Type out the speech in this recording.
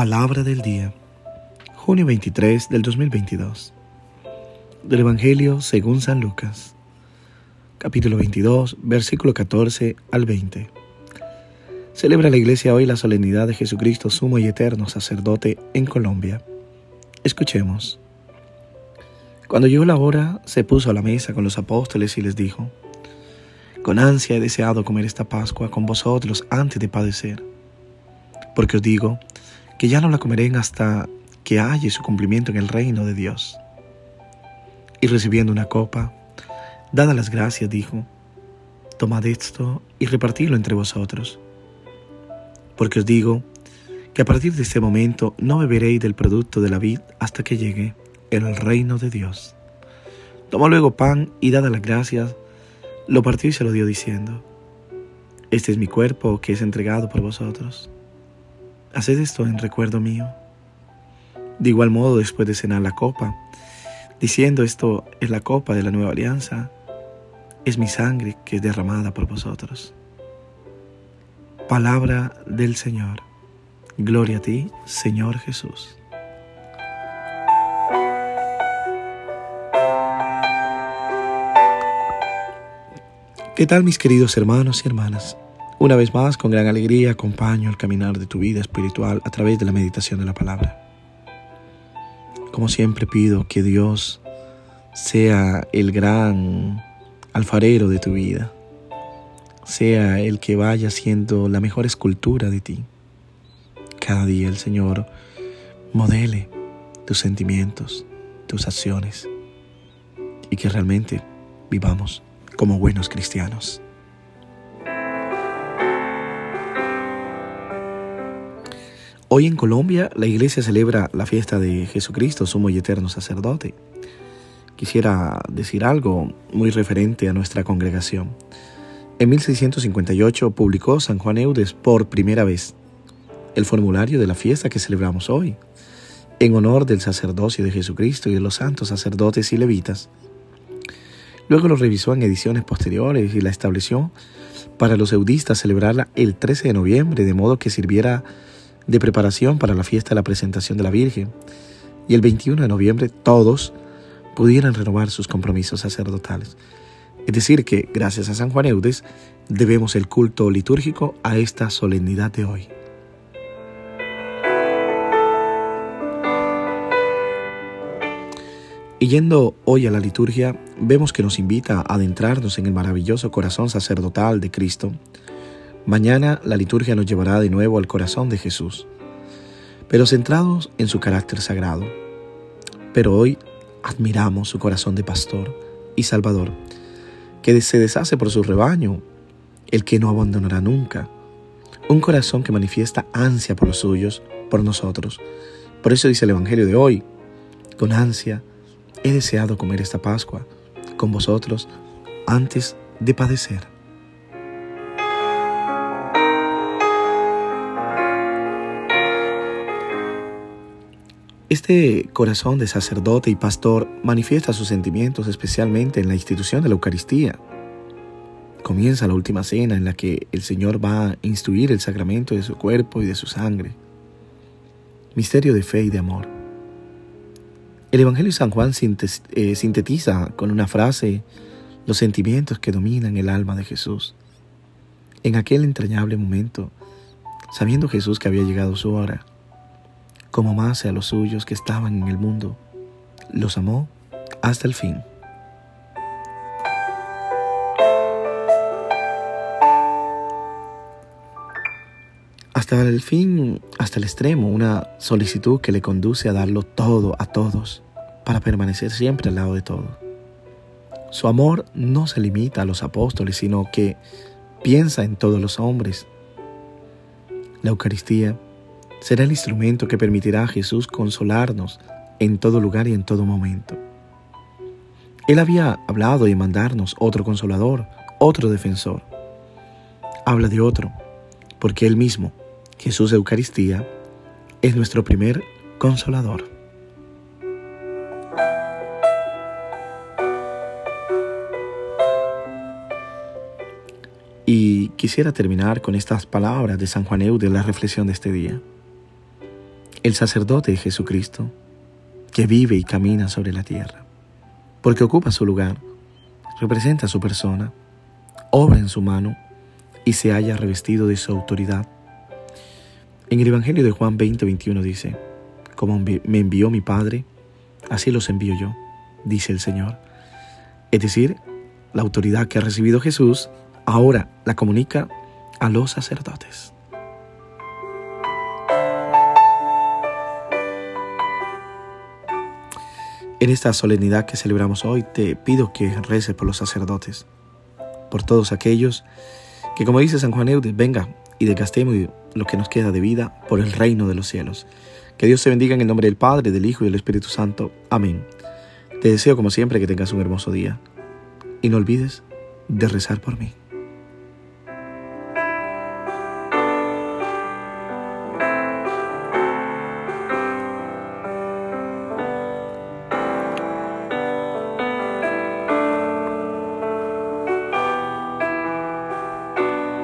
Palabra del día, junio 23 del 2022. Del Evangelio según San Lucas, capítulo 22, versículo 14 al 20. Celebra la iglesia hoy la solemnidad de Jesucristo, sumo y eterno sacerdote en Colombia. Escuchemos. Cuando llegó la hora, se puso a la mesa con los apóstoles y les dijo, Con ansia he deseado comer esta Pascua con vosotros antes de padecer. Porque os digo, ya no la comeré hasta que halle su cumplimiento en el reino de Dios. Y recibiendo una copa, dada las gracias, dijo, Tomad esto y repartidlo entre vosotros. Porque os digo que a partir de este momento no beberéis del producto de la vid hasta que llegue el reino de Dios. Tomó luego pan y dada las gracias, lo partió y se lo dio diciendo, Este es mi cuerpo que es entregado por vosotros. Haced esto en recuerdo mío. De igual modo, después de cenar la copa, diciendo esto es la copa de la nueva alianza, es mi sangre que es derramada por vosotros. Palabra del Señor. Gloria a ti, Señor Jesús. ¿Qué tal mis queridos hermanos y hermanas? Una vez más, con gran alegría, acompaño el caminar de tu vida espiritual a través de la meditación de la palabra. Como siempre pido que Dios sea el gran alfarero de tu vida, sea el que vaya siendo la mejor escultura de ti. Cada día el Señor modele tus sentimientos, tus acciones y que realmente vivamos como buenos cristianos. Hoy en Colombia la iglesia celebra la fiesta de Jesucristo, sumo y eterno sacerdote. Quisiera decir algo muy referente a nuestra congregación. En 1658 publicó San Juan Eudes por primera vez el formulario de la fiesta que celebramos hoy, en honor del sacerdocio de Jesucristo y de los santos sacerdotes y levitas. Luego lo revisó en ediciones posteriores y la estableció para los eudistas celebrarla el 13 de noviembre, de modo que sirviera de preparación para la fiesta de la presentación de la Virgen y el 21 de noviembre todos pudieran renovar sus compromisos sacerdotales. Es decir, que gracias a San Juan Eudes debemos el culto litúrgico a esta solemnidad de hoy. Y yendo hoy a la liturgia, vemos que nos invita a adentrarnos en el maravilloso corazón sacerdotal de Cristo, Mañana la liturgia nos llevará de nuevo al corazón de Jesús, pero centrados en su carácter sagrado. Pero hoy admiramos su corazón de pastor y salvador, que se deshace por su rebaño, el que no abandonará nunca. Un corazón que manifiesta ansia por los suyos, por nosotros. Por eso dice el Evangelio de hoy, con ansia he deseado comer esta Pascua con vosotros antes de padecer. Este corazón de sacerdote y pastor manifiesta sus sentimientos especialmente en la institución de la Eucaristía. Comienza la última cena en la que el Señor va a instruir el sacramento de su cuerpo y de su sangre. Misterio de fe y de amor. El Evangelio de San Juan eh, sintetiza con una frase los sentimientos que dominan el alma de Jesús. En aquel entrañable momento, sabiendo Jesús que había llegado su hora, como más a los suyos que estaban en el mundo. Los amó hasta el fin. Hasta el fin, hasta el extremo, una solicitud que le conduce a darlo todo a todos para permanecer siempre al lado de todos. Su amor no se limita a los apóstoles, sino que piensa en todos los hombres. La Eucaristía será el instrumento que permitirá a Jesús consolarnos en todo lugar y en todo momento. Él había hablado de mandarnos otro consolador, otro defensor. Habla de otro, porque Él mismo, Jesús de Eucaristía, es nuestro primer consolador. Y quisiera terminar con estas palabras de San Juan de la reflexión de este día. El sacerdote Jesucristo, que vive y camina sobre la tierra, porque ocupa su lugar, representa su persona, obra en su mano y se haya revestido de su autoridad. En el Evangelio de Juan 20, 21 dice, como me envió mi Padre, así los envío yo, dice el Señor. Es decir, la autoridad que ha recibido Jesús ahora la comunica a los sacerdotes. En esta solemnidad que celebramos hoy, te pido que reces por los sacerdotes, por todos aquellos que, como dice San Juan Eudes, venga y desgastemos lo que nos queda de vida por el reino de los cielos. Que Dios te bendiga en el nombre del Padre, del Hijo y del Espíritu Santo. Amén. Te deseo, como siempre, que tengas un hermoso día. Y no olvides de rezar por mí.